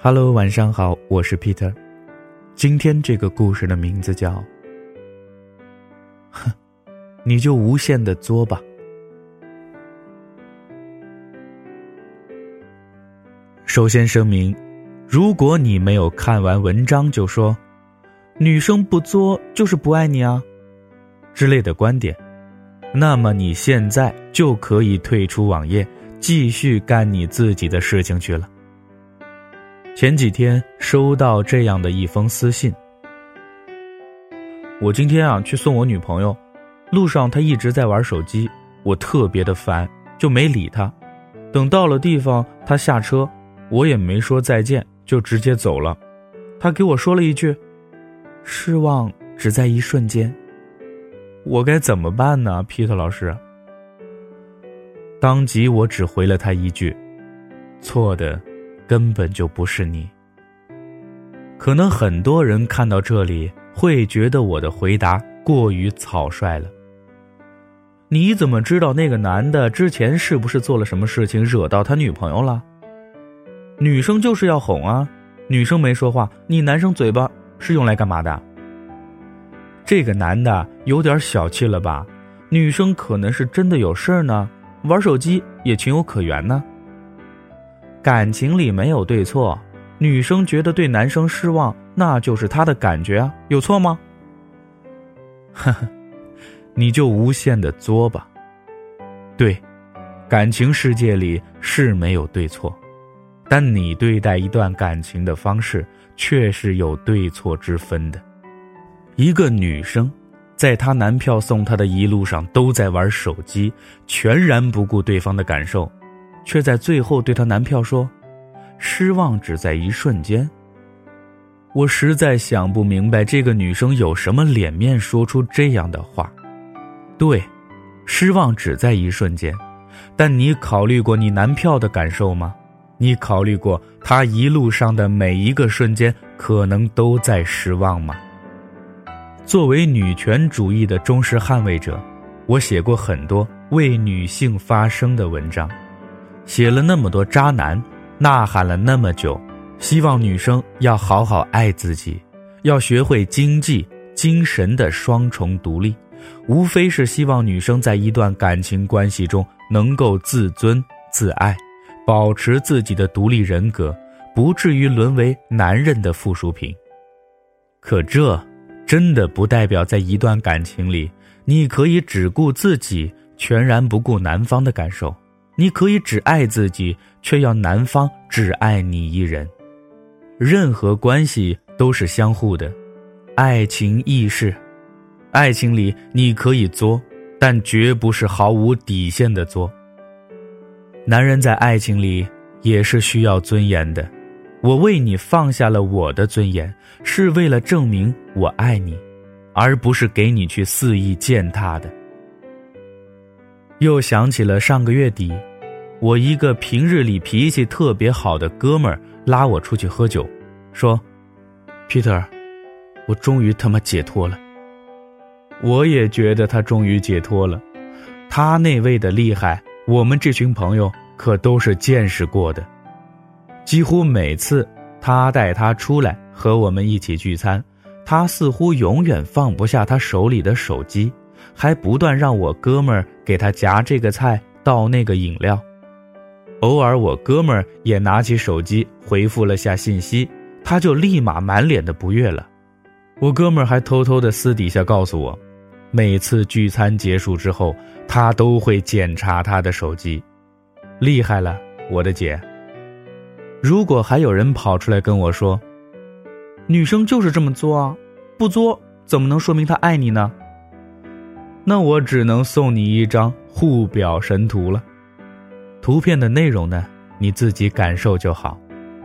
Hello，晚上好，我是 Peter。今天这个故事的名字叫“哼，你就无限的作吧”。首先声明，如果你没有看完文章就说“女生不作就是不爱你啊”之类的观点，那么你现在就可以退出网页，继续干你自己的事情去了。前几天收到这样的一封私信，我今天啊去送我女朋友，路上她一直在玩手机，我特别的烦，就没理她。等到了地方，她下车，我也没说再见，就直接走了。她给我说了一句：“失望只在一瞬间。”我该怎么办呢，皮特老师？当即我只回了他一句：“错的。”根本就不是你。可能很多人看到这里会觉得我的回答过于草率了。你怎么知道那个男的之前是不是做了什么事情惹到他女朋友了？女生就是要哄啊，女生没说话，你男生嘴巴是用来干嘛的？这个男的有点小气了吧？女生可能是真的有事儿呢，玩手机也情有可原呢。感情里没有对错，女生觉得对男生失望，那就是她的感觉啊，有错吗？呵呵，你就无限的作吧。对，感情世界里是没有对错，但你对待一段感情的方式却是有对错之分的。一个女生，在她男票送她的一路上都在玩手机，全然不顾对方的感受。却在最后对她男票说：“失望只在一瞬间。”我实在想不明白这个女生有什么脸面说出这样的话。对，失望只在一瞬间，但你考虑过你男票的感受吗？你考虑过他一路上的每一个瞬间可能都在失望吗？作为女权主义的忠实捍卫者，我写过很多为女性发声的文章。写了那么多渣男，呐喊了那么久，希望女生要好好爱自己，要学会经济、精神的双重独立，无非是希望女生在一段感情关系中能够自尊自爱，保持自己的独立人格，不至于沦为男人的附属品。可这真的不代表在一段感情里，你可以只顾自己，全然不顾男方的感受。你可以只爱自己，却要男方只爱你一人。任何关系都是相互的，爱情亦是。爱情里你可以作，但绝不是毫无底线的作。男人在爱情里也是需要尊严的。我为你放下了我的尊严，是为了证明我爱你，而不是给你去肆意践踏的。又想起了上个月底。我一个平日里脾气特别好的哥们儿拉我出去喝酒，说：“Peter，我终于他妈解脱了。”我也觉得他终于解脱了。他那位的厉害，我们这群朋友可都是见识过的。几乎每次他带他出来和我们一起聚餐，他似乎永远放不下他手里的手机，还不断让我哥们儿给他夹这个菜、倒那个饮料。偶尔，我哥们儿也拿起手机回复了下信息，他就立马满脸的不悦了。我哥们儿还偷偷的私底下告诉我，每次聚餐结束之后，他都会检查他的手机。厉害了，我的姐！如果还有人跑出来跟我说，女生就是这么作啊，不作怎么能说明她爱你呢？那我只能送你一张互表神图了。图片的内容呢，你自己感受就好，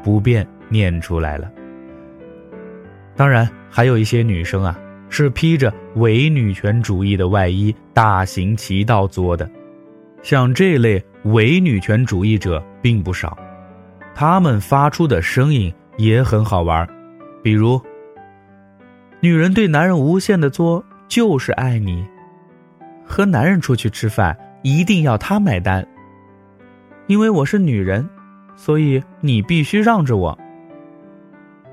不便念出来了。当然，还有一些女生啊，是披着伪女权主义的外衣大行其道作的，像这类伪女权主义者并不少，他们发出的声音也很好玩，比如：“女人对男人无限的作，就是爱你；和男人出去吃饭，一定要他买单。”因为我是女人，所以你必须让着我。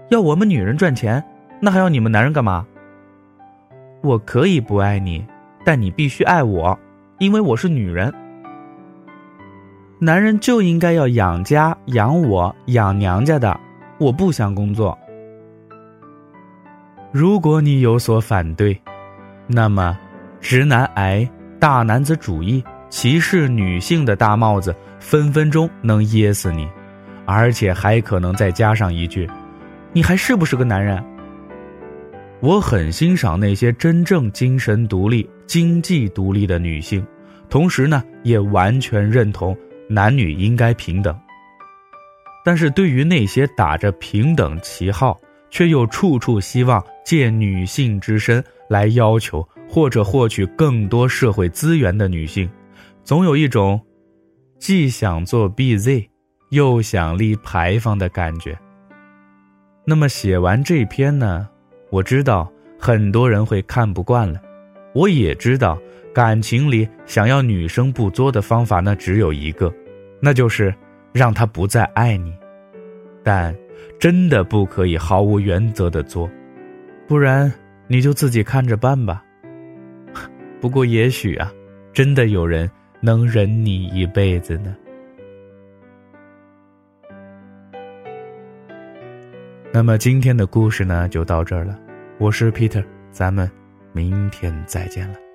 要我们女人赚钱，那还要你们男人干嘛？我可以不爱你，但你必须爱我，因为我是女人。男人就应该要养家、养我、养娘家的，我不想工作。如果你有所反对，那么直男癌、大男子主义、歧视女性的大帽子分分钟能噎死你，而且还可能再加上一句。你还是不是个男人？我很欣赏那些真正精神独立、经济独立的女性，同时呢，也完全认同男女应该平等。但是对于那些打着平等旗号，却又处处希望借女性之身来要求或者获取更多社会资源的女性，总有一种既想做 BZ，又想立牌坊的感觉。那么写完这篇呢，我知道很多人会看不惯了。我也知道感情里想要女生不作的方法，那只有一个，那就是让她不再爱你。但真的不可以毫无原则的作，不然你就自己看着办吧。不过也许啊，真的有人能忍你一辈子呢。那么今天的故事呢，就到这儿了。我是 Peter，咱们明天再见了。